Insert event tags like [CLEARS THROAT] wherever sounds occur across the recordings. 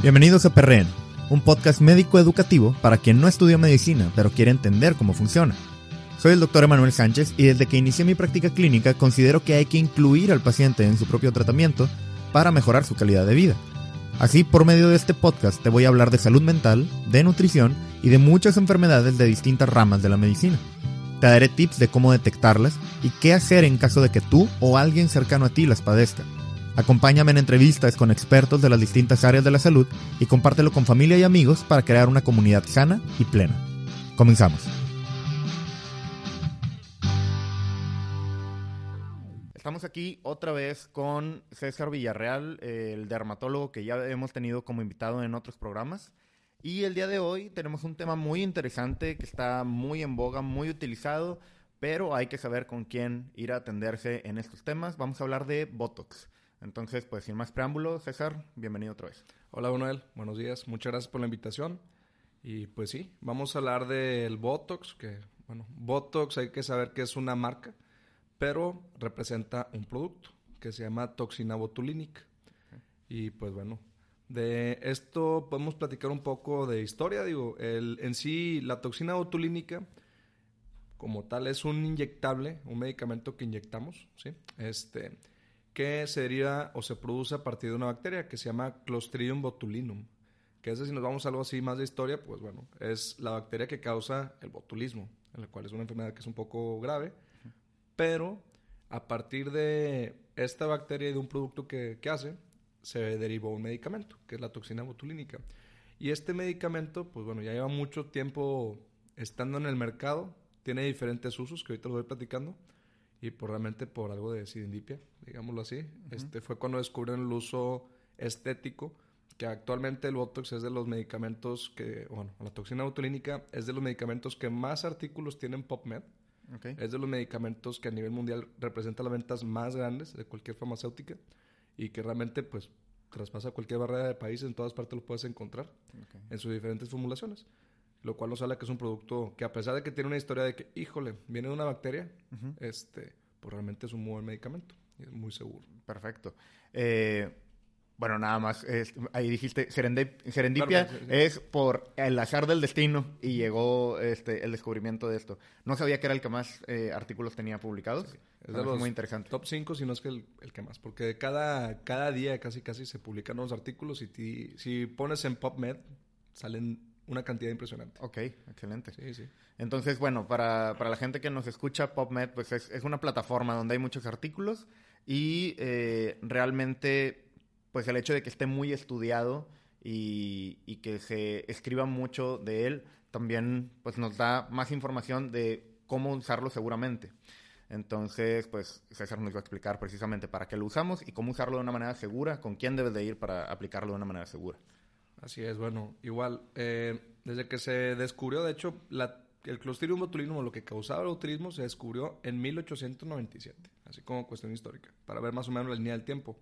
Bienvenidos a Perren, un podcast médico educativo para quien no estudió medicina pero quiere entender cómo funciona. Soy el doctor Emanuel Sánchez y desde que inicié mi práctica clínica considero que hay que incluir al paciente en su propio tratamiento para mejorar su calidad de vida. Así, por medio de este podcast te voy a hablar de salud mental, de nutrición y de muchas enfermedades de distintas ramas de la medicina. Te daré tips de cómo detectarlas y qué hacer en caso de que tú o alguien cercano a ti las padezca. Acompáñame en entrevistas con expertos de las distintas áreas de la salud y compártelo con familia y amigos para crear una comunidad sana y plena. Comenzamos. Estamos aquí otra vez con César Villarreal, el dermatólogo que ya hemos tenido como invitado en otros programas. Y el día de hoy tenemos un tema muy interesante que está muy en boga, muy utilizado, pero hay que saber con quién ir a atenderse en estos temas. Vamos a hablar de Botox. Entonces, pues sin más preámbulo, César, bienvenido otra vez. Hola, Manuel. Buenos días. Muchas gracias por la invitación. Y pues sí, vamos a hablar del Botox, que, bueno, Botox hay que saber que es una marca pero representa un producto que se llama toxina botulínica. Y pues bueno, de esto podemos platicar un poco de historia. Digo, el, en sí, la toxina botulínica, como tal, es un inyectable, un medicamento que inyectamos, ¿sí? Este, que sería o se produce a partir de una bacteria que se llama Clostridium botulinum. Que es si nos vamos a algo así más de historia, pues bueno, es la bacteria que causa el botulismo, en la cual es una enfermedad que es un poco grave pero a partir de esta bacteria y de un producto que, hace, se derivó un medicamento, que es la toxina botulínica. Y este medicamento, pues bueno, ya lleva mucho tiempo estando en el mercado, tiene diferentes usos que ahorita lo voy platicando, y por realmente por algo de sidindipia, digámoslo así. Este fue cuando descubrieron el uso estético, que actualmente el Botox es de los medicamentos que, bueno, la toxina botulínica es de los medicamentos que más artículos tienen PubMed. Es de los medicamentos que a nivel mundial representa las ventas más grandes de cualquier farmacéutica y que realmente pues traspasa cualquier barrera de país, en todas partes lo puedes encontrar en sus diferentes formulaciones. Lo cual nos habla que es un producto que a pesar de que tiene una historia de que, híjole, viene de una bacteria, este, pues realmente es un buen medicamento y es muy seguro. Perfecto. Eh, bueno, nada más, ahí dijiste, serendipia es por el azar del destino y llegó este, el descubrimiento de esto. No sabía que era el que más eh, artículos tenía publicados. Es de los muy interesante. Top 5, si no es que el, que más, porque cada, cada día casi casi se publican nuevos artículos y si pones en PubMed salen una cantidad impresionante. Ok, excelente. Sí, sí. Entonces, bueno, para, para la gente que nos escucha, PubMed pues es, es una plataforma donde hay muchos artículos y eh, realmente pues el hecho de que esté muy estudiado y, que se escriba mucho de él, también pues nos da más información de cómo usarlo seguramente. Entonces, pues César nos va a explicar precisamente para qué lo usamos y cómo usarlo de una manera segura, con quién debes de ir para aplicarlo de una manera segura. Así es, bueno, igual, eh, desde que se descubrió, de hecho, el Clostridium botulinum, lo que causaba el botulismo, se descubrió en 1897, así como cuestión histórica, para ver más o menos la línea del tiempo.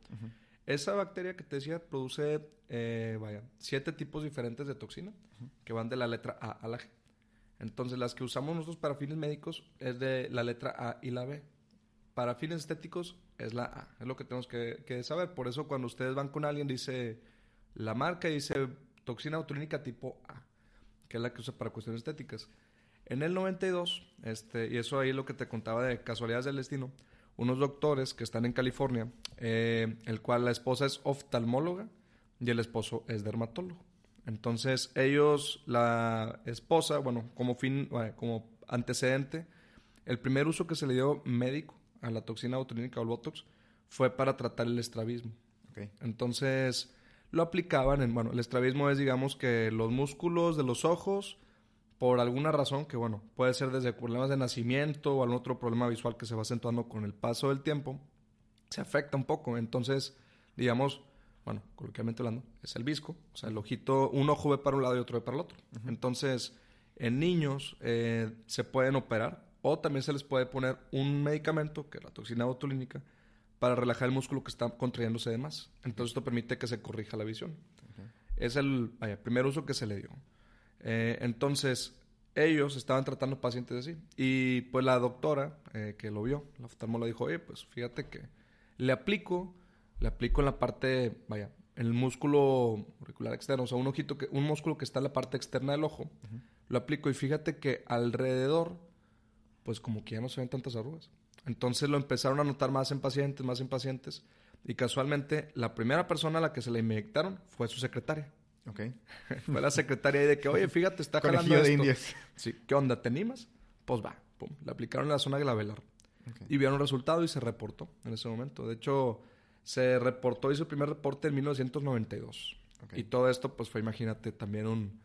Esa bacteria que te decía produce, eh, vaya, siete tipos diferentes de toxina que van de la letra A a la G. Entonces, las que usamos nosotros para fines médicos es de la letra A y la B. Para fines estéticos es la A. Es lo que tenemos que, saber. Por eso, cuando ustedes van con alguien, dice la marca dice toxina botulínica tipo A, que es la que usa para cuestiones estéticas. En el 92, este, y eso ahí lo que te contaba de casualidades del destino, unos doctores que están en California, eh, el cual la esposa es oftalmóloga y el esposo es dermatólogo. Entonces ellos, la esposa, bueno, como fin, como antecedente, el primer uso que se le dio médico a la toxina botulínica o el Botox fue para tratar el estrabismo. Entonces lo aplicaban en, bueno, el estrabismo es digamos que los músculos de los ojos por alguna razón que, bueno, puede ser desde problemas de nacimiento o algún otro problema visual que se va acentuando con el paso del tiempo, se afecta un poco. Entonces, digamos, bueno, coloquialmente hablando, es el visco. O sea, el ojito, un ojo ve para un lado y otro ve para el otro. Entonces, en niños eh, se pueden operar o también se les puede poner un medicamento, que es la toxina botulínica, para relajar el músculo que está contrayéndose de más. Entonces, esto permite que se corrija la visión. Es el primer uso que se le dio. Eh, entonces, ellos estaban tratando pacientes así. Y pues la doctora eh, que lo vio, la oftalmóloga dijo, oye, pues fíjate que le aplico, le aplico en la parte, vaya, en el músculo auricular externo, o sea, un ojito, que, un músculo que está en la parte externa del ojo, lo aplico y fíjate que alrededor, pues como que ya no se ven tantas arrugas. Entonces lo empezaron a notar más en pacientes, más en pacientes, y casualmente la primera persona a la que se le inyectaron fue su secretaria. Ok. [LAUGHS] fue la secretaria de que, oye, fíjate, está jalando de esto. indias. Sí, ¿qué onda? ¿Te animas? Pues va, pum. Le aplicaron en la zona glabelar. Y vieron un resultado y se reportó en ese momento. De hecho, se reportó, hizo el primer reporte en 1992. Y todo esto, pues fue, imagínate, también un,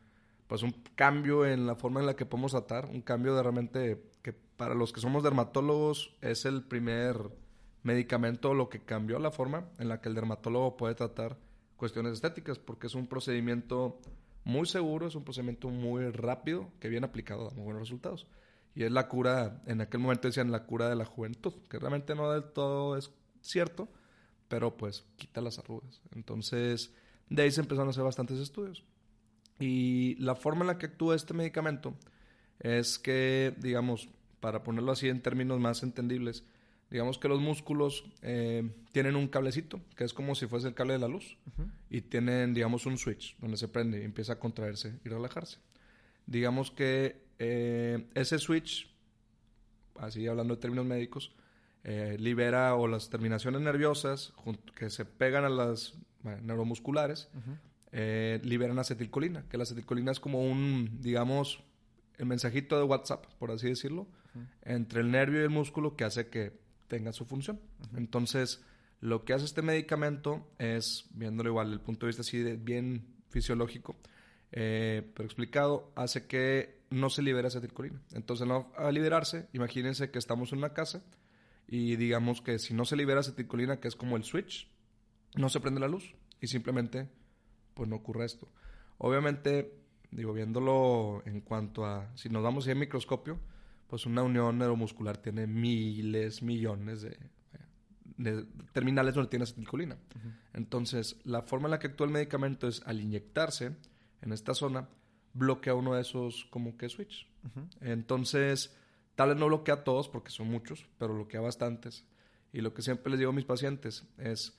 pues un cambio en la forma en la que podemos tratar, un cambio de realmente que para los que somos dermatólogos es el primer medicamento lo que cambió la forma en la que el dermatólogo puede tratar cuestiones estéticas, porque es un procedimiento muy seguro, es un procedimiento muy rápido que bien aplicado da muy buenos resultados. Y es la cura, en aquel momento decían la cura de la juventud, que realmente no del todo es cierto, pero pues quita las arrugas. Entonces, de ahí se empezaron a hacer bastantes estudios. Y la forma en la que actúa este medicamento es que, digamos, para ponerlo así en términos más entendibles, digamos que los músculos eh, tienen un cablecito, que es como si fuese el cable de la luz, y tienen, digamos, un switch donde se prende y empieza a contraerse y relajarse. Digamos que eh, ese switch, así hablando de términos médicos, eh, libera o las terminaciones nerviosas que se pegan a las neuromusculares, liberan acetilcolina, que la acetilcolina es como un, digamos, el mensajito de WhatsApp, por así decirlo, entre el nervio y el músculo que hace que tenga su función. Entonces, lo que hace este medicamento es, viéndolo igual desde el punto de vista así de bien fisiológico, eh, pero explicado, hace que no se libere acetilcolina. Entonces, no, a liberarse, imagínense que estamos en una casa y digamos que si no se libera acetilcolina, que es como el switch, no se prende la luz y simplemente pues no ocurre esto. Obviamente, digo, viéndolo en cuanto a, si nos damos en microscopio, pues una unión neuromuscular tiene miles, millones de, terminales donde tiene acetilcolina. Entonces, la forma en la que actúa el medicamento es al inyectarse en esta zona, bloquea uno de esos como que switch. Entonces, tal vez no bloquea todos porque son muchos, pero bloquea bastantes. Y lo que siempre les digo a mis pacientes es,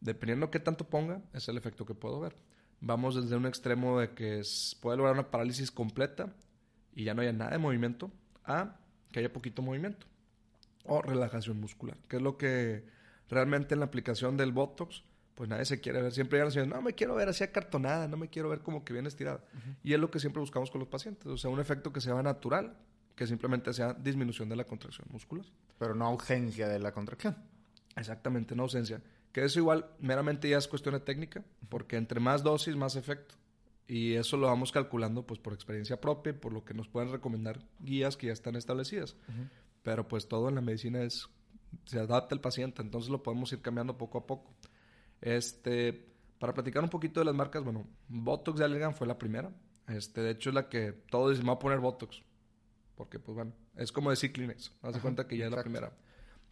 dependiendo de qué tanto ponga, es el efecto que puedo ver. Vamos desde un extremo de que puede lograr una parálisis completa y ya no haya nada de movimiento, a que haya poquito movimiento o relajación muscular, que es lo que realmente en la aplicación del Botox, pues nadie se quiere ver. Siempre llegan diciendo, no me quiero ver así acartonada, no me quiero ver como que bien estirada. Y es lo que siempre buscamos con los pacientes, o sea, un efecto que sea natural, que simplemente sea disminución de la contracción muscular. Pero no ausencia de la contracción. Exactamente, no ausencia. Que eso igual meramente ya es cuestión de técnica, porque entre más dosis, más efecto. Y eso lo vamos calculando pues por experiencia propia, por lo que nos pueden recomendar guías que ya están establecidas. Pero pues todo en la medicina es se adapta al paciente, entonces lo podemos ir cambiando poco a poco. Este, para platicar un poquito de las marcas, bueno, Botox de Allergan fue la primera. Este, de hecho es la que todos dicen, me voy a poner Botox. Porque pues bueno, es como decir Kleenex, haz de cuenta que ya es la primera.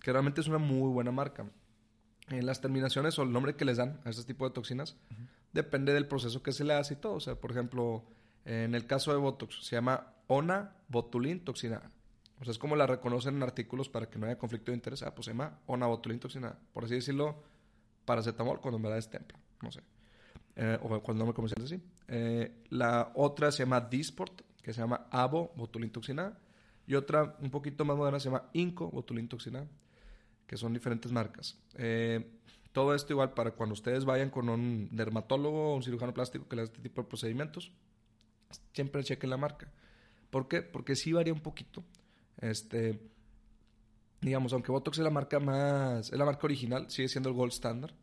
Que realmente es una muy buena marca. En las terminaciones o el nombre que les dan a este tipo de toxinas depende del proceso que se le hace y todo. O sea, por ejemplo, en el caso de Botox, se llama ona toxina O sea, es como la reconocen en artículos para que no haya conflicto de interés. Ah, pues se llama ona toxina Por así decirlo, paracetamol cuando me da es templa. No sé. Eh, o cuando no me comercian así. Eh, la otra se llama Disport, que se llama Avo botulin toxina Y otra, un poquito más moderna, se llama Inco toxina que son diferentes marcas. Eh, todo esto igual para cuando ustedes vayan con un dermatólogo o un cirujano plástico que le haga este tipo de procedimientos, siempre chequen la marca. ¿Por qué? Porque sí varía un poquito. Este, digamos, aunque Botox es la marca más, es la marca original, sigue siendo el gold standard.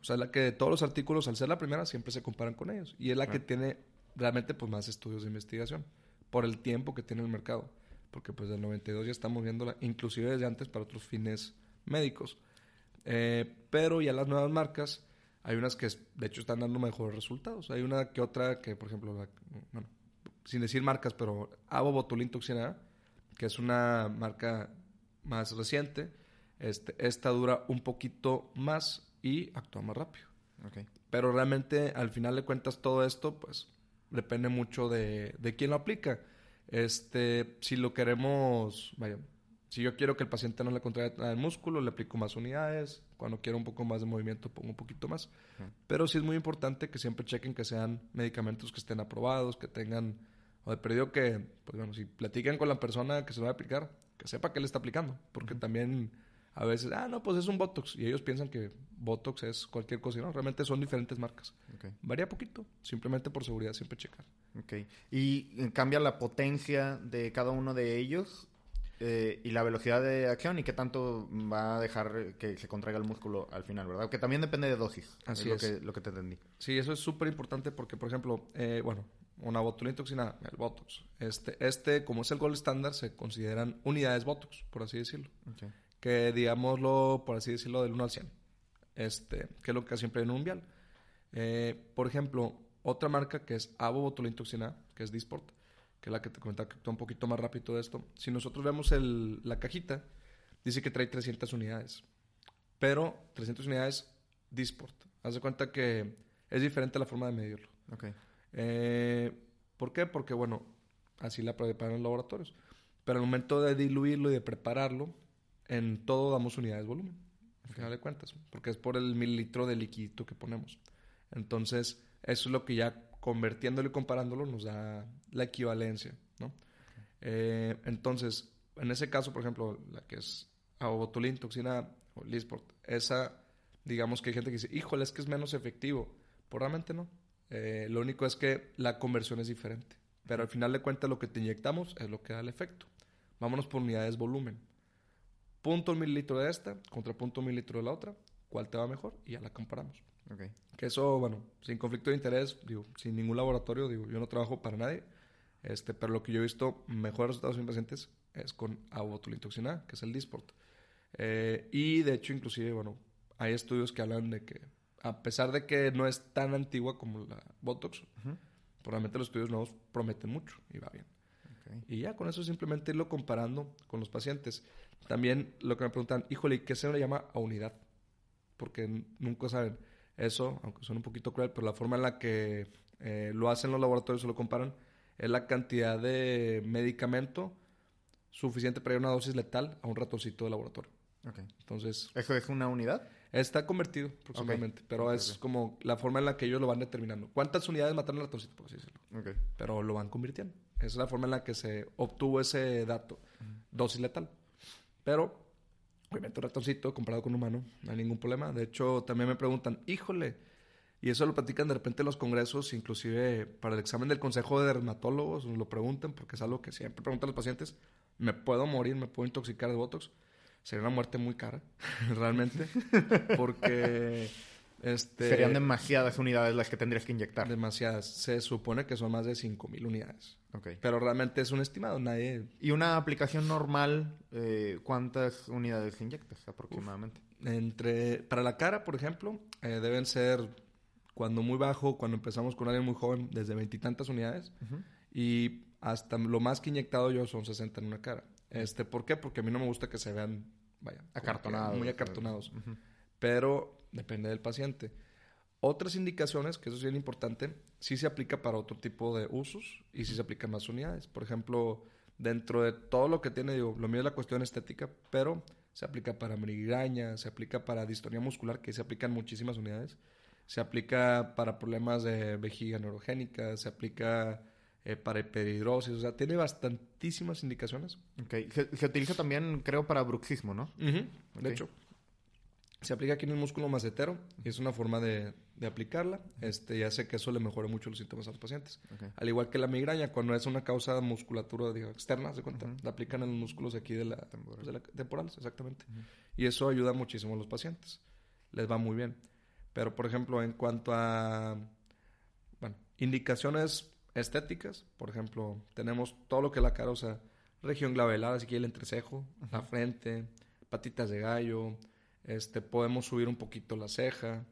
O sea, la que de todos los artículos, al ser la primera, siempre se comparan con ellos. Y es la que tiene realmente pues, más estudios de investigación por el tiempo que tiene el mercado. Porque pues del 92 ya estamos viéndola, inclusive desde antes para otros fines médicos. Eh, pero ya las nuevas marcas Hay unas que, de hecho, están dando mejores resultados. Hay una que otra que, por ejemplo, bueno, sin decir marcas, pero Avo Botulin Toxina, que es una marca más reciente, este, esta dura un poquito más y actúa más rápido. Pero realmente, al final de cuentas, todo esto, pues, depende mucho de, de quién lo aplica. Este, si lo queremos, vaya, si yo quiero que el paciente no le contraiga el músculo, le aplico más unidades. Cuando quiero un poco más de movimiento, pongo un poquito más. Pero sí es muy importante que siempre chequen que sean medicamentos que estén aprobados, que tengan, o de perdido que, pues bueno, si platican con la persona que se lo va a aplicar, que sepa qué le está aplicando. Porque también a veces, ah, no, pues es un Botox. Y ellos piensan que Botox es cualquier cosa. no, realmente son diferentes marcas. Varía poquito. Simplemente por seguridad, siempre checar. Ok. ¿Y eh, cambia la potencia de cada uno de ellos? Eh, y la velocidad de acción y qué tanto va a dejar que se contraiga el músculo al final, ¿verdad? Que también depende de dosis. Así es. Lo, Que, lo que te entendí. Sí, eso es súper importante porque, por ejemplo, eh, bueno, una botulina toxina, el Botox. Este, este, como es el gold estándar, se consideran unidades Botox, por así decirlo. Okay que digámoslo, por así decirlo, del 1 al 100. Este, que es lo que siempre en un vial. Eh, por ejemplo, otra marca que es Avo Botulintoxina, que es Disport, que es la que te comentaba que actúa un poquito más rápido de esto. Si nosotros vemos el, la cajita, dice que trae 300 unidades. Pero 300 unidades Disport. Haz de cuenta que es diferente la forma de medirlo. Okay. Eh, ¿Por qué? Porque, bueno, así la preparan los laboratorios. Pero al momento de diluirlo y de prepararlo, en todo damos unidades de volumen, al final de cuentas, porque es por el mililitro de líquido que ponemos. Entonces, eso es lo que ya convirtiéndolo y comparándolo nos da la equivalencia. Eh, entonces, en ese caso, por ejemplo, la que es abotulin, toxina o Lisport, esa, digamos que hay gente que dice, híjole, es que es menos efectivo. Pues realmente no. Eh, lo único es que la conversión es diferente. Pero al final de cuentas, lo que te inyectamos es lo que da el efecto. Vámonos por unidades volumen punto mililitro de esta contra punto mililitro de la otra, cuál te va mejor y ya la comparamos. Okay. Que eso, bueno, sin conflicto de interés, digo, sin ningún laboratorio, digo, yo no trabajo para nadie, este, pero lo que yo he visto mejores resultados en pacientes es con abotulintoxina, que es el Disport. Eh, y de hecho, inclusive, bueno, hay estudios que hablan de que, a pesar de que no es tan antigua como la Botox, probablemente los estudios nuevos prometen mucho y va bien. Y ya con eso simplemente irlo comparando con los pacientes. También lo que me preguntan, híjole, ¿qué se le llama a unidad? Porque nunca saben. Eso, aunque suena un poquito cruel, pero la forma en la que eh, lo hacen los laboratorios o lo comparan es la cantidad de medicamento suficiente para ir a una dosis letal a un ratoncito de laboratorio. Okay. Entonces... ¿Eso es una unidad? Está convertido aproximadamente, pero es como la forma en la que ellos lo van determinando. ¿Cuántas unidades mataron al ratoncito, por así decirlo? Pero lo van convirtiendo. Esa es la forma en la que se obtuvo ese dato. Dosis letal. Pero, obviamente, un ratoncito comparado con un humano, no hay ningún problema. De hecho, también me preguntan, híjole, y eso lo platican de repente en los congresos, inclusive para el examen del Consejo de Dermatólogos, nos lo preguntan, porque es algo que siempre preguntan los pacientes, ¿me puedo morir, me puedo intoxicar de Botox? Sería una muerte muy cara, [LAUGHS] realmente, porque este, Serían demasiadas unidades las que tendrías que inyectar. Demasiadas. Se supone que son más de 5.000 unidades. Okay. Pero realmente es un estimado. Nadie... ¿Y una aplicación normal, eh, cuántas unidades inyectas aproximadamente? entre, para la cara, por ejemplo, eh, deben ser cuando muy bajo, cuando empezamos con alguien muy joven, desde veintitantas unidades. Y hasta lo más que inyectado yo son 60 en una cara. Este, ¿Por qué? Porque a mí no me gusta que se vean, vaya, acartonados. Muy acartonados. Pero Depende del paciente. Otras indicaciones, que eso es bien importante, sí se aplica para otro tipo de usos y sí se aplican más unidades. Por ejemplo, dentro de todo lo que tiene, digo, lo mío es la cuestión estética, pero se aplica para migraña, se aplica para distonía muscular, que se aplican muchísimas unidades. Se aplica para problemas de vejiga neurogénica, se aplica eh, para hiperhidrosis, o sea, tiene bastantísimas indicaciones. Okay. Se, utiliza también, creo, para bruxismo, ¿no? De hecho. Se aplica aquí en el músculo macetero y es una forma de, aplicarla. Este, ya sé que eso le mejora mucho los síntomas a los pacientes. Al igual que la migraña, cuando es una causa de musculatura externa, ¿se cuenta? La aplican en los músculos aquí de la, pues, temporales, exactamente. Y eso ayuda muchísimo a los pacientes. Les va muy bien. Pero, por ejemplo, en cuanto a bueno, indicaciones estéticas, por ejemplo, tenemos todo lo que la cara, o sea, región glabelar, así que el entrecejo, la frente, patitas de gallo, este, podemos subir un poquito la ceja,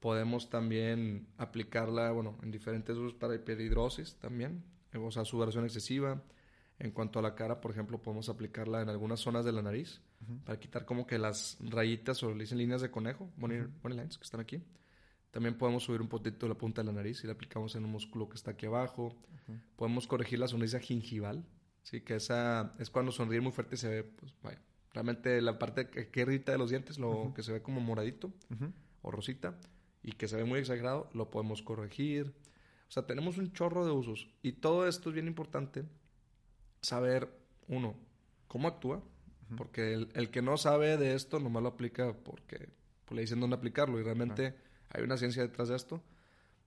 Podemos también aplicarla, bueno, en diferentes usos para hiperhidrosis también, o sea, sudoración excesiva. En cuanto a la cara, por ejemplo, podemos aplicarla en algunas zonas de la nariz para quitar como que las rayitas o le dicen líneas de conejo, money, lines, que están aquí. También podemos subir un poquito la punta de la nariz y la aplicamos en un músculo que está aquí abajo. Podemos corregir la sonrisa gingival, sí, que esa es cuando sonríe muy fuerte y se ve, pues vaya, realmente la parte que, que irrita de los dientes, lo que se ve como moradito o rosita y que se ve muy exagerado, lo podemos corregir. O sea, tenemos un chorro de usos y todo esto es bien importante saber, uno, cómo actúa, porque el, que no sabe de esto nomás lo aplica porque pues, le dicen dónde aplicarlo y realmente hay una ciencia detrás de esto.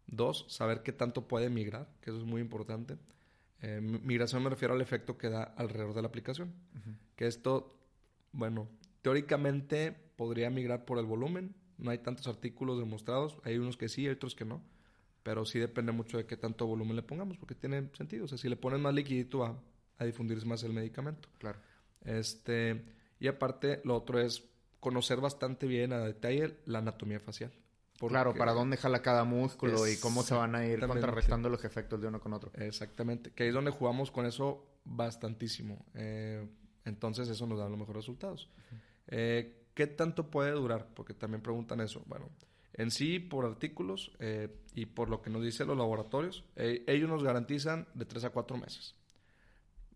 Dos, saber qué tanto puede migrar, que eso es muy importante. Eh, migración me refiero al efecto que da alrededor de la aplicación. Que esto, bueno, teóricamente podría migrar por el volumen. No hay tantos artículos demostrados. Hay unos que sí, hay otros que no. Pero sí depende mucho de qué tanto volumen le pongamos, porque tiene sentido. O sea, si le pones más liquidito va a difundirse más el medicamento. Claro. Este, y aparte, lo otro es conocer bastante bien a detalle la anatomía facial. Claro, para dónde jala cada músculo y cómo se van a ir contrarrestando los efectos de uno con otro. Exactamente. Que ahí es donde jugamos con eso bastantísimo. Eh, entonces eso nos da los mejores resultados. Eh, ¿Qué tanto puede durar? Porque también preguntan eso. Bueno, en sí, por artículos eh, y por lo que nos dicen los laboratorios, ellos nos garantizan de 3 a 4 meses.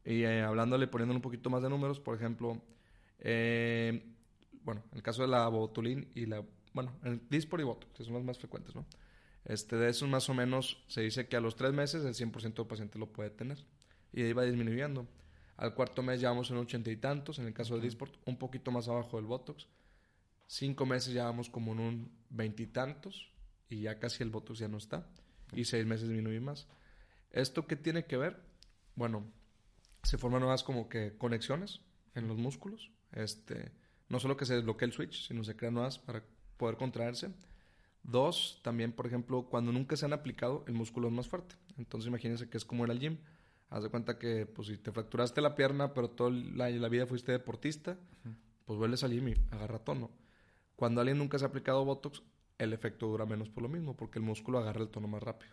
Y hablándole, poniéndole un poquito más de números, por ejemplo, bueno, en el caso de la botulín y la bueno, el Dispor y Botox, que son los más frecuentes, ¿no? Este, de esos más o menos se dice que a los tres meses el 100% del paciente lo puede tener. Y ahí va disminuyendo. Al cuarto mes ya vamos en ochenta y tantos, en el caso del Disport, un poquito más abajo del Botox. Cinco meses ya vamos como en un veintitantos y, ya casi el Botox ya no está. Y seis meses disminuye más. ¿Esto qué tiene que ver? Bueno, se forman nuevas como que conexiones en los músculos. Este, no solo que se desbloquee el switch, sino se crean nuevas para poder contraerse. Dos, también, por ejemplo, cuando nunca se han aplicado, el músculo es más fuerte. Entonces, imagínense que es como en el gym. Haz de cuenta que, pues, si te fracturaste la pierna, pero toda la, la vida fuiste deportista, pues vuelves al gym y agarra tono. Cuando alguien nunca se ha aplicado Botox, el efecto dura menos por lo mismo, porque el músculo agarra el tono más rápido.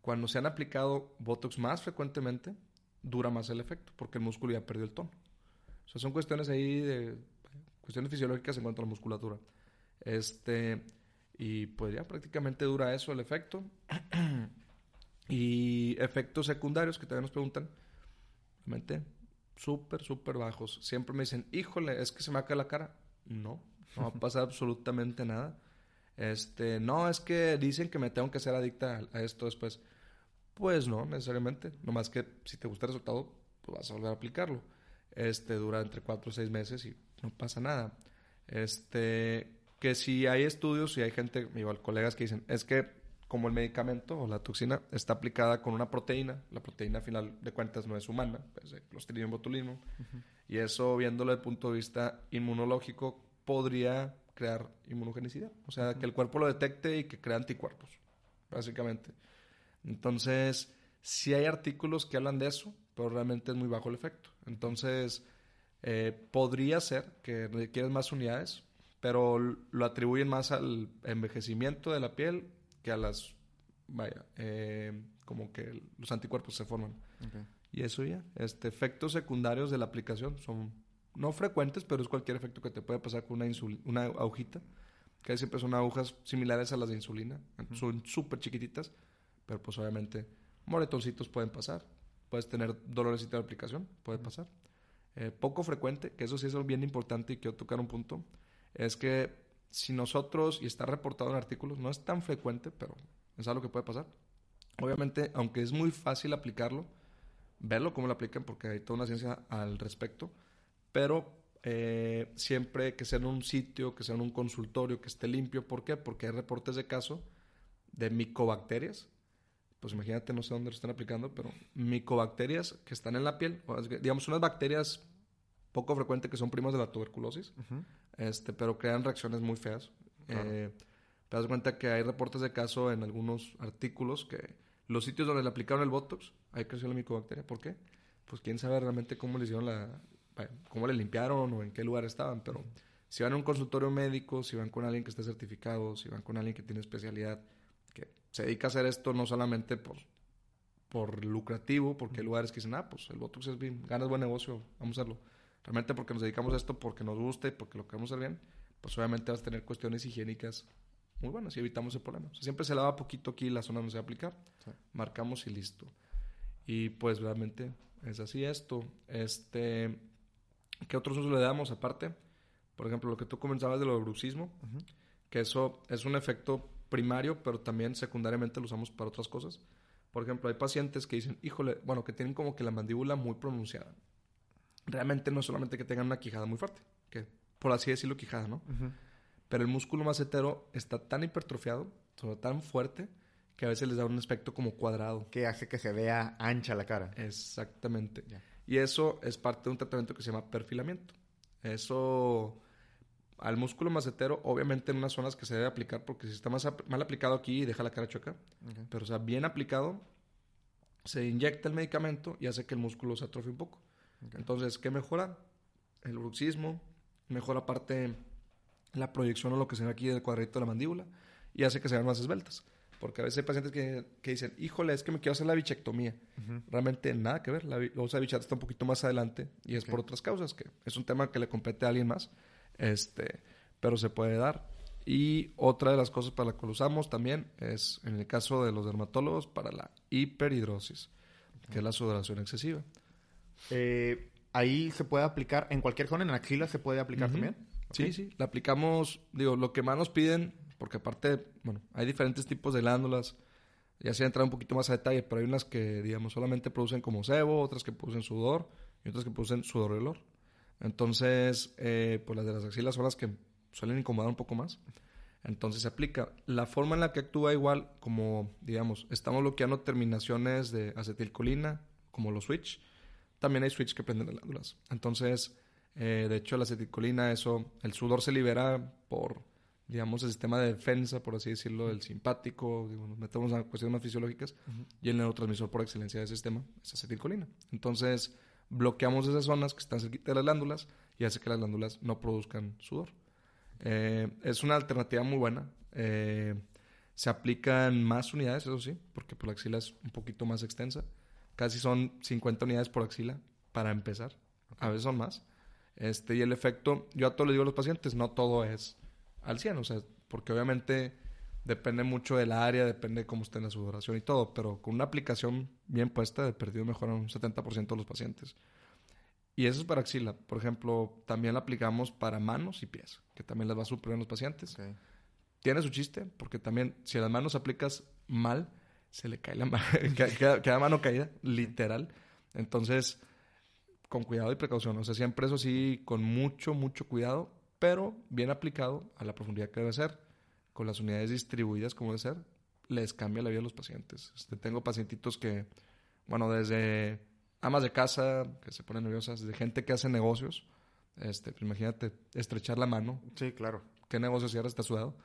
Cuando se han aplicado Botox más frecuentemente, dura más el efecto, porque el músculo ya perdió el tono. O sea, son cuestiones ahí de... cuestiones fisiológicas en cuanto a la musculatura. Este, y pues ya prácticamente dura eso el efecto. [CLEARS THROAT] y efectos secundarios que también nos preguntan, realmente súper, súper bajos. Siempre me dicen, híjole, es que se me cae la cara. No, no va a pasar [LAUGHS] absolutamente nada. Este, no, es que dicen que me tengo que ser adicta a, esto después. Pues no, necesariamente. Nomás que si te gusta el resultado, pues vas a volver a aplicarlo. Este, dura entre 4 o 6 meses y no pasa nada. Este, que si hay estudios y hay gente, igual colegas que dicen, es que como el medicamento o la toxina está aplicada con una proteína, la proteína al final de cuentas no es humana, es el clostridium botulinum, y eso viéndolo desde el punto de vista inmunológico podría crear inmunogenicidad, o sea, que el cuerpo lo detecte y que crea anticuerpos, básicamente. Entonces, sí hay artículos que hablan de eso, pero realmente es muy bajo el efecto. Entonces, eh, podría ser que requieres más unidades, pero lo atribuyen más al envejecimiento de la piel que a las, vaya, eh, como que los anticuerpos se forman. Y eso ya, este, efectos secundarios de la aplicación son no frecuentes, pero es cualquier efecto que te puede pasar con una, una agujita, que siempre son agujas similares a las de insulina, son súper chiquititas, pero pues obviamente moretoncitos pueden pasar, puedes tener dolores de la aplicación, puede pasar. Eh, poco frecuente, que eso sí es bien importante y quiero tocar un punto, es que si nosotros, y está reportado en artículos, no es tan frecuente, pero es algo que puede pasar. Obviamente, aunque es muy fácil aplicarlo, verlo cómo lo aplican, porque hay toda una ciencia al respecto, pero eh, siempre que sea en un sitio, que sea en un consultorio, que esté limpio. ¿Por qué? Porque hay reportes de caso de micobacterias. Pues imagínate, no sé dónde lo están aplicando, pero micobacterias que están en la piel, digamos unas bacterias poco frecuente que son primos de la tuberculosis, este, pero crean reacciones muy feas. Eh, te das cuenta que hay reportes de caso en algunos artículos que los sitios donde le aplicaron el Botox, ahí creció la micobacteria. ¿Por qué? Pues quién sabe realmente cómo le hicieron la... cómo le limpiaron o en qué lugar estaban, pero Si van a un consultorio médico, si van con alguien que esté certificado, si van con alguien que tiene especialidad, que se dedica a hacer esto no solamente por, por lucrativo, porque hay lugares que dicen, ah, pues el Botox es bien, ganas buen negocio, vamos a hacerlo. Realmente porque nos dedicamos a esto, porque nos gusta y porque lo queremos hacer bien, pues obviamente vas a tener cuestiones higiénicas muy buenas y evitamos el problema. siempre se lava poquito aquí la zona donde se va a aplicar, marcamos y listo. Y pues realmente es así esto. Este, ¿Qué otros usos le damos aparte? Por ejemplo, lo que tú comenzabas del bruxismo, que eso es un efecto primario, pero también secundariamente lo usamos para otras cosas. Por ejemplo, hay pacientes que dicen, híjole, bueno, que tienen como que la mandíbula muy pronunciada. Realmente no es solamente que tengan una quijada muy fuerte, que por así decirlo quijada, ¿no? Pero el músculo macetero está tan hipertrofiado, tan fuerte, que a veces les da un aspecto como cuadrado. Que hace que se vea ancha la cara. Exactamente. Y eso es parte de un tratamiento que se llama perfilamiento. Eso al músculo macetero, obviamente en unas zonas que se debe aplicar, porque si está más mal aplicado aquí, deja la cara chueca. Pero, o sea, bien aplicado, se inyecta el medicamento y hace que el músculo se atrofie un poco. Entonces, ¿qué mejora? El bruxismo, mejora parte la proyección o lo que se ve aquí del cuadrito de la mandíbula y hace que se vean más esbeltas. Porque a veces hay pacientes que, que dicen, híjole, es que me quiero hacer la bichectomía. Realmente nada que ver. La, la bichata está un poquito más adelante y es por otras causas, que es un tema que le compete a alguien más. Este, pero se puede dar. Y otra de las cosas para las que lo usamos también es, en el caso de los dermatólogos, para la hiperhidrosis, que es la sudoración excesiva. Eh, ahí se puede aplicar, en cualquier zona, en la axila se puede aplicar también. Sí, sí, la aplicamos, digo, lo que más nos piden porque aparte, bueno, hay diferentes tipos de glándulas. Ya se entra un poquito más a detalle, pero hay unas que, digamos, solamente producen como sebo, otras que producen sudor y otras que producen sudor y olor. Entonces, eh, pues las de las axilas son las que suelen incomodar un poco más. Entonces se aplica. La forma en la que actúa igual, como, digamos, estamos bloqueando terminaciones de acetilcolina, como los switch, también hay switch que prenden las glándulas. Entonces, eh, de hecho, la acetilcolina, eso, el sudor se libera por digamos, el sistema de defensa, por así decirlo, del simpático, nos metemos a cuestiones más fisiológicas, y el neurotransmisor por excelencia de ese sistema es acetilcolina. Entonces, bloqueamos esas zonas que están cerquita de las glándulas y hace que las glándulas no produzcan sudor. Eh, es una alternativa muy buena. Eh, se aplican más unidades, eso sí, porque por la axila es un poquito más extensa. Casi son 50 unidades por axila para empezar. A veces son más. Este, y el efecto, yo a todos les digo a los pacientes, no todo es al 100, o sea, porque obviamente depende mucho del área, depende de cómo esté la sudoración y todo, pero con una aplicación bien puesta, de perdido mejora un 70% de los pacientes. Y eso es para axila. Por ejemplo, también la aplicamos para manos y pies, que también las va súper bien los pacientes. Tiene su chiste, porque también si a las manos aplicas mal, se le cae la mano, [LAUGHS] queda, queda, mano caída, literal. Entonces, con cuidado y precaución. O sea, siempre eso sí, con mucho, mucho cuidado pero bien aplicado a la profundidad que debe ser, con las unidades distribuidas como debe ser, les cambia la vida a los pacientes. Este, tengo pacientitos que, bueno, desde amas de casa que se ponen nerviosas, de gente que hace negocios, este, pues imagínate, estrechar la mano. Sí, claro. ¿Qué negocio cierra? Está sudado.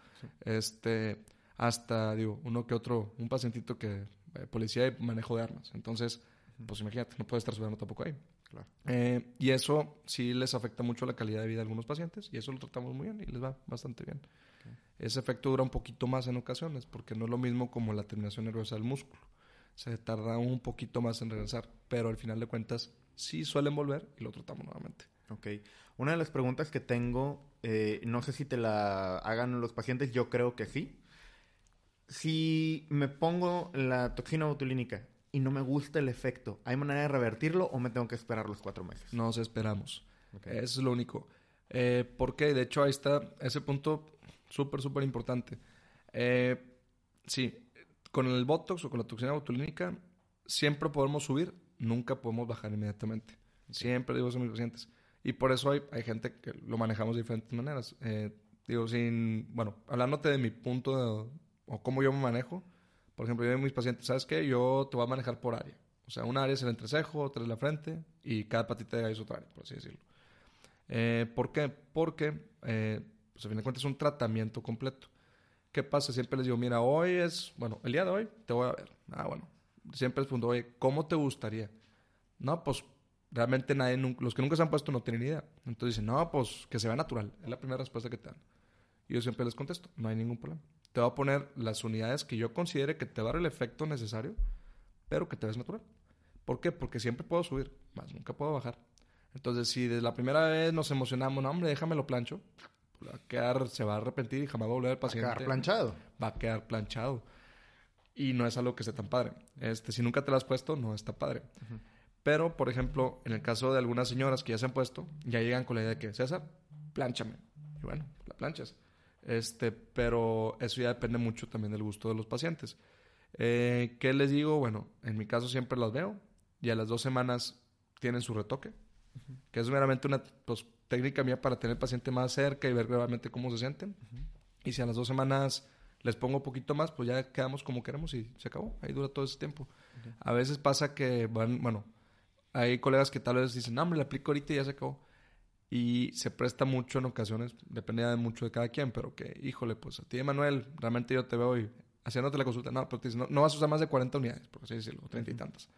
Este, hasta, digo, uno que otro, un pacientito que, eh, policía y manejo de armas. Entonces, pues imagínate, no puede estar sudando tampoco ahí. Eh, y eso sí les afecta mucho la calidad de vida de algunos pacientes y eso lo tratamos muy bien y les va bastante bien. Ese efecto dura un poquito más en ocasiones porque no es lo mismo como la terminación nerviosa del músculo. Se tarda un poquito más en regresar, pero al final de cuentas sí suelen volver y lo tratamos nuevamente. Ok. Una de las preguntas que tengo, eh, no sé si te la hagan los pacientes, yo creo que sí. Si me pongo la toxina botulínica y no me gusta el efecto, ¿hay manera de revertirlo o me tengo que esperar los cuatro meses? Nos esperamos. Eso es lo único. Eh, porque de hecho ahí está ese punto súper, súper importante. Eh, sí, con el Botox o con la toxina botulínica siempre podemos subir, nunca podemos bajar inmediatamente. Siempre digo eso a mis pacientes. Y por eso hay, hay gente que lo manejamos de diferentes maneras. Eh, digo, sin, bueno, hablándote de mi punto o cómo yo me manejo, por ejemplo, yo digo a mis pacientes, ¿sabes qué? Yo te voy a manejar por área. O sea, un área es el entrecejo, otra es la frente y cada patita de gallo es otra área, por así decirlo. Eh, ¿Por qué? Porque, eh, pues a fin de cuentas, es un tratamiento completo. ¿Qué pasa? Siempre les digo, mira, hoy es, bueno, el día de hoy te voy a ver. Ah, bueno. Siempre les pregunto, oye, ¿cómo te gustaría? No, pues realmente nadie, los que nunca se han puesto no tienen idea. Entonces dicen, no, pues que se vea natural. Es la primera respuesta que te dan. Y yo siempre les contesto, no hay ningún problema. Te voy a poner las unidades que yo considere que te va a dar el efecto necesario, pero que te ves natural. ¿Por qué? Porque siempre puedo subir, más nunca puedo bajar. Entonces, si desde la primera vez nos emocionamos, no, hombre, déjame lo plancho, va a quedar, se va a arrepentir y jamás va a volver al paciente. Va a quedar planchado. Va a quedar planchado. Y no es algo que esté tan padre. Este, si nunca te lo has puesto, no está padre. Pero, por ejemplo, en el caso de algunas señoras que ya se han puesto, ya llegan con la idea de que, César, planchame. Y bueno, la planchas. Este, pero eso ya depende mucho también del gusto de los pacientes. Eh, ¿Qué les digo? Bueno, en mi caso siempre las veo y a las dos semanas tienen su retoque, que es meramente una pues, técnica mía para tener el paciente más cerca y ver realmente cómo se sienten. Y si a las dos semanas les pongo un poquito más, pues ya quedamos como queremos y se acabó. Ahí dura todo ese tiempo. A veces pasa que van, bueno, hay colegas que tal vez dicen, no, me le aplico ahorita y ya se acabó. Y se presta mucho en ocasiones, depende de mucho de cada quien, pero que, híjole, pues a ti, Manuel, realmente yo te veo y haciéndote la consulta, no, pero no, no, vas a usar más de 40 unidades, por así decirlo, 30 y tantas.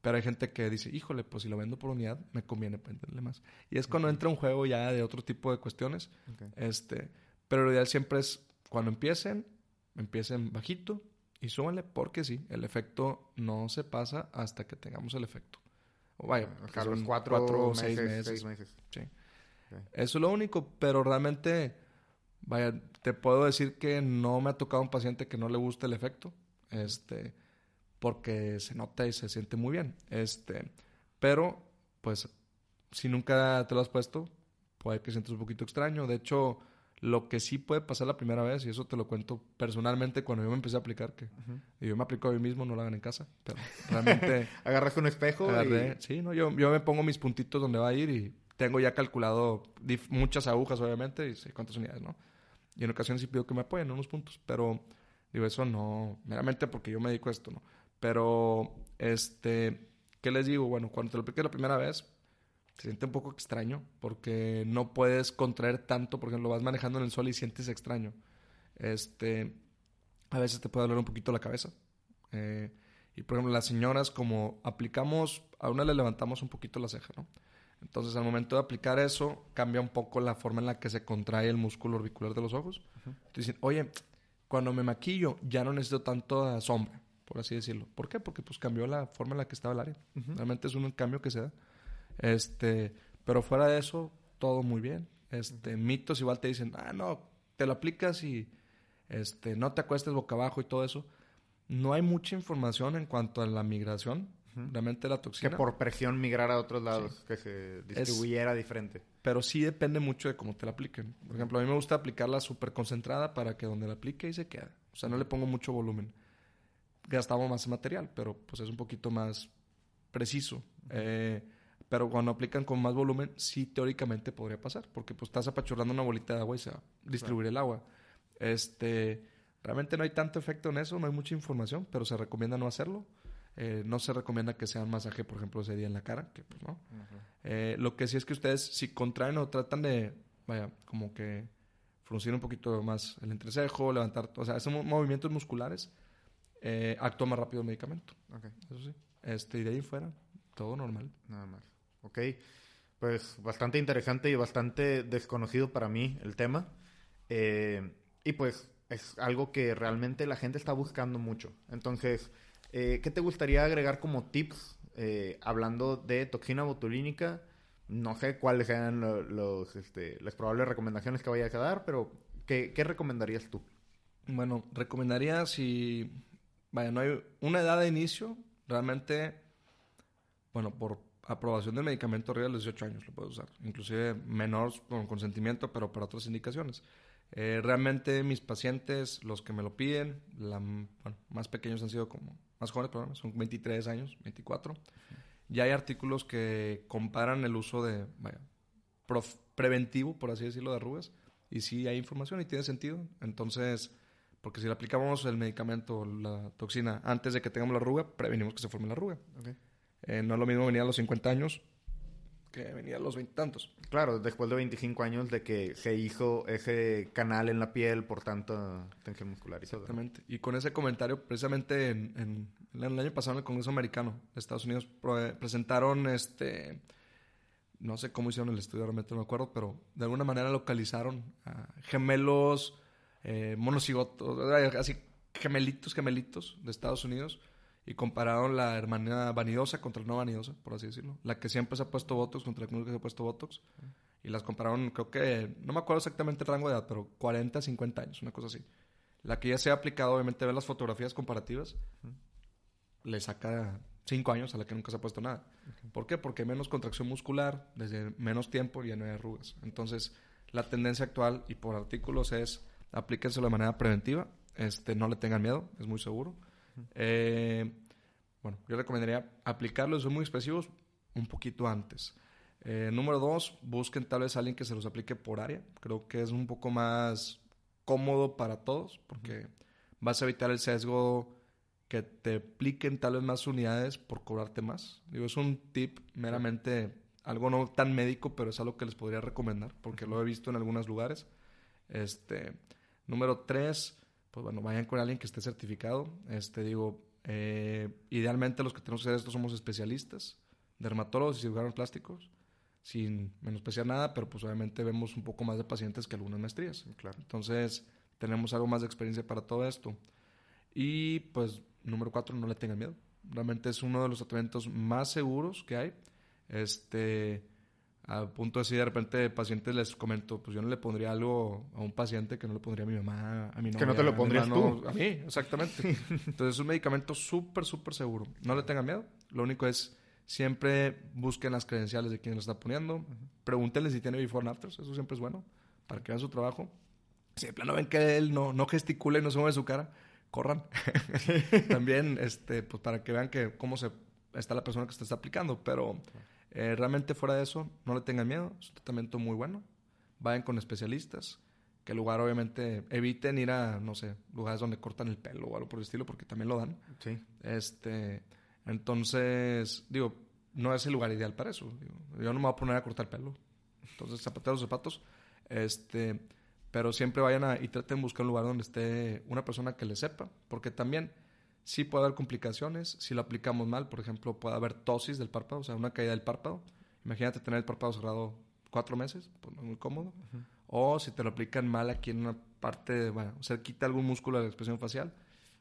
Pero hay gente que dice, híjole, pues si lo vendo por unidad, me conviene venderle más. Y es cuando entra un juego ya de otro tipo de cuestiones. Este, pero lo ideal siempre es, cuando empiecen, empiecen bajito y súbanle, porque sí, el efecto no se pasa hasta que tengamos el efecto. O vaya, a los cuatro, o seis meses. Sí. Eso es lo único, pero realmente, vaya, te puedo decir que no me ha tocado un paciente que no le guste el efecto. Este porque se nota y se siente muy bien. Este, pero, pues, si nunca te lo has puesto, puede que sientas un poquito extraño. De hecho, lo que sí puede pasar la primera vez, y eso te lo cuento personalmente cuando yo me empecé a aplicar, que yo me aplico a mí mismo, no lo hagan en casa, pero realmente... [LAUGHS] Agarras un espejo y... Sí, ¿no? Yo, yo me pongo mis puntitos donde va a ir y tengo ya calculado muchas agujas, obviamente, y sé cuántas unidades, ¿no? Y en ocasiones sí pido que me apoyen en unos puntos, pero digo, eso no, meramente porque yo me dedico a esto, ¿no? Pero, este, ¿qué les digo? Bueno, cuando te lo apliques la primera vez, se siente un poco extraño porque no puedes contraer tanto porque lo vas manejando en el sol y sientes extraño. Este, a veces te puede doler un poquito la cabeza. Eh, y por ejemplo, las señoras, como aplicamos, a una le levantamos un poquito la ceja, ¿no? Entonces, al momento de aplicar eso, cambia un poco la forma en la que se contrae el músculo orbicular de los ojos. Entonces, oye, cuando me maquillo, ya no necesito tanto sombra por así decirlo. ¿Por qué? Porque pues cambió la forma en la que estaba el área. Realmente es un cambio que se da. Este, pero fuera de eso, todo muy bien. Este, mitos igual te dicen, ah, no, te lo aplicas y este, no te acuestes boca abajo y todo eso. No hay mucha información en cuanto a la migración. Realmente la toxina. Que por presión migrar a otros lados, que se distribuyera diferente. Pero sí depende mucho de cómo te la apliquen. Por ejemplo, a mí me gusta aplicarla súper concentrada para que donde la aplique y se quede. O sea, no le pongo mucho volumen gastamos más material, pero pues es un poquito más preciso. Eh, pero cuando aplican con más volumen, sí teóricamente podría pasar, porque pues estás apachurrando una bolita de agua y se va a distribuir el agua. Este, realmente no hay tanto efecto en eso, no hay mucha información, pero se recomienda no hacerlo. Eh, no se recomienda que sea un masaje, por ejemplo, ese día en la cara, que pues no. Eh, lo que sí es que ustedes, si contraen o tratan de, vaya, como que fruncir un poquito más el entrecejo, levantar, o sea, esos movimientos musculares, eh, actúa más rápido el medicamento. Eso sí. Este, y de ahí fuera, todo normal. Nada más. Ok. Pues bastante interesante y bastante desconocido para mí el tema. Eh, y pues es algo que realmente la gente está buscando mucho. Entonces, eh, ¿qué te gustaría agregar como tips hablando de toxina botulínica? No sé cuáles sean los, este, las probables recomendaciones que vayas a dar, pero ¿qué, ¿qué recomendarías tú? Bueno, recomendaría si vaya, no hay una edad de inicio, realmente, bueno, por aprobación del medicamento arriba de los 18 años lo puedes usar, inclusive menor con consentimiento, pero para otras indicaciones. Eh, realmente mis pacientes, los que me lo piden, la, más pequeños han sido como, más jóvenes, perdón, son 23 años, 24. Ya hay artículos que comparan el uso de, vaya, preventivo, por así decirlo, de arrugas, y sí hay información y tiene sentido. Entonces, porque si le aplicamos el medicamento, la toxina, antes de que tengamos la arruga, prevenimos que se forme la arruga. Eh, no es lo mismo venir a los 50 años que venía a los veintitantos. Claro, después de 25 años de que se hizo ese canal en la piel por tanta tensión muscular y todo. Exactamente. Y con ese comentario, precisamente en, en- el año pasado en el Congreso Americano de Estados Unidos pro- presentaron este no sé cómo hicieron el estudio, realmente no me acuerdo, pero de alguna manera localizaron a gemelos, eh, monocigotos, eh, así gemelitos, gemelitos de Estados Unidos y compararon la hermana vanidosa contra la no vanidosa, por así decirlo. La que siempre se ha puesto Botox contra la que nunca se ha puesto Botox. Y las compararon, creo que, no me acuerdo exactamente el rango de edad, pero 40, 50 años, una cosa así. La que ya se ha aplicado, obviamente, ver las fotografías comparativas, le saca 5 años a la que nunca se ha puesto nada. ¿Por qué? Porque hay menos contracción muscular, desde menos tiempo ya no hay arrugas. Entonces, la tendencia actual y por artículos es aplíquenselo de manera preventiva, este, no le tengan miedo, es muy seguro. Eh, bueno, yo recomendaría aplicarlos, son muy expresivos, un poquito antes. Eh, número dos, busquen tal vez a alguien que se los aplique por área. Creo que es un poco más cómodo para todos porque vas a evitar el sesgo que te apliquen tal vez más unidades por cobrarte más. Digo, es un tip meramente algo no tan médico, pero es algo que les podría recomendar porque lo he visto en algunos lugares. Este, número tres, pues bueno, vayan con alguien que esté certificado. Este, digo, eh, idealmente los que tenemos que hacer esto somos especialistas, dermatólogos y cirujanos plásticos, sin menospreciar nada, pero pues obviamente vemos un poco más de pacientes que algunas maestrías. Claro. Entonces, tenemos algo más de experiencia para todo esto. Y pues, número cuatro, no le tengan miedo. Realmente es uno de los tratamientos más seguros que hay. Este, a punto de decir, de repente, pacientes les comento, pues yo no le pondría algo a un paciente que no le pondría a mi mamá, a mi novia. Que no te lo a pondrías hermano, tú. A mí, exactamente. Entonces, es un medicamento súper, súper seguro. No le tengan miedo. Lo único es, siempre busquen las credenciales de quien lo está poniendo. Pregúntenle si tiene before and afters. Eso siempre es bueno, para que vean su trabajo. Si de plano ven que él no, no gesticula y no se mueve su cara, corran. [LAUGHS] También, este, pues para que vean que cómo se está la persona que se está aplicando. Pero eh, realmente fuera de eso, no le tengan miedo. Es un tratamiento muy bueno. Vayan con especialistas. Que el lugar, obviamente, eviten ir a, no sé, lugares donde cortan el pelo o algo por el estilo, porque también lo dan. Sí. Este, entonces, digo, no es el lugar ideal para eso. digo. yo no me voy a poner a cortar pelo. Entonces, zapatear los zapatos. Este, pero siempre vayan a, y traten de buscar un lugar donde esté una persona que le sepa, porque también sí puede haber complicaciones si lo aplicamos mal. Por ejemplo, puede haber tosis del párpado, o sea, una caída del párpado. Imagínate tener el párpado cerrado cuatro meses, pues no es muy cómodo. O si te lo aplican mal aquí en una parte, bueno, cerquita algún músculo de la expresión facial,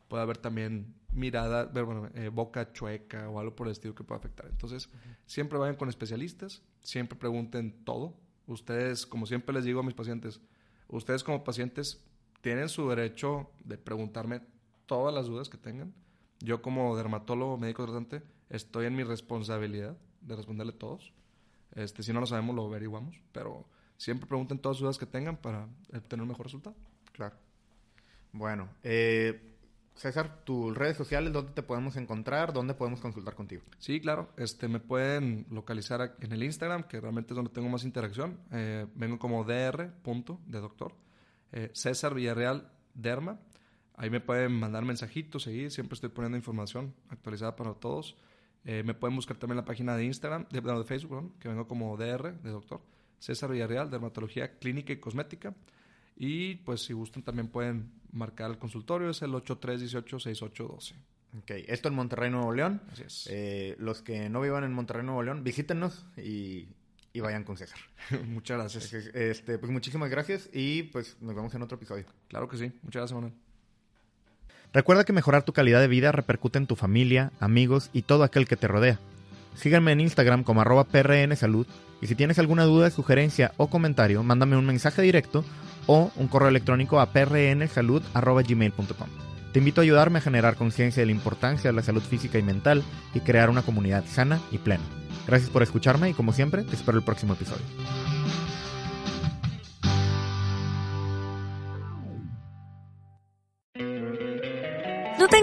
puede haber también mirada, bueno, eh, boca chueca o algo por el estilo que pueda afectar. Entonces, siempre vayan con especialistas, siempre pregunten todo. Ustedes, como siempre les digo a mis pacientes, ustedes como pacientes tienen su derecho de preguntarme todas las dudas que tengan. Yo como dermatólogo, médico tratante, estoy en mi responsabilidad de responderle todos. Este, si no lo sabemos, lo averiguamos, pero siempre pregunten todas las dudas que tengan para obtener un mejor resultado. Claro. Bueno, eh, César, tus redes sociales, ¿dónde te podemos encontrar? ¿Dónde podemos consultar contigo? Sí, claro. Este, me pueden localizar en el Instagram, que realmente es donde tengo más interacción. Eh, vengo como dr. de doctor. Eh, César Villarreal Derma. Ahí me pueden mandar mensajitos, seguir. Siempre estoy poniendo información actualizada para todos. Eh, me pueden buscar también en la página de Instagram, de, Facebook, perdón, que vengo como dr. de doctor. César Villarreal, Dermatología Clínica y Cosmética. Y pues si gustan también pueden marcar el consultorio, es el 8318-6812. Ok, esto en Monterrey, Nuevo León. Así es. Eh, los que no vivan en Monterrey, Nuevo León, visítenos y, y vayan con César. [LAUGHS] Muchas gracias. Este, pues muchísimas gracias y pues nos vemos en otro episodio. Claro que sí. Muchas gracias, Manuel. Recuerda que mejorar tu calidad de vida repercute en tu familia, amigos y todo aquel que te rodea. Síganme en Instagram como arroba prnsalud y si tienes alguna duda, sugerencia o comentario, mándame un mensaje directo o un correo electrónico a prnsalud.gmail.com. Te invito a ayudarme a generar conciencia de la importancia de la salud física y mental y crear una comunidad sana y plena. Gracias por escucharme y como siempre, te espero el próximo episodio.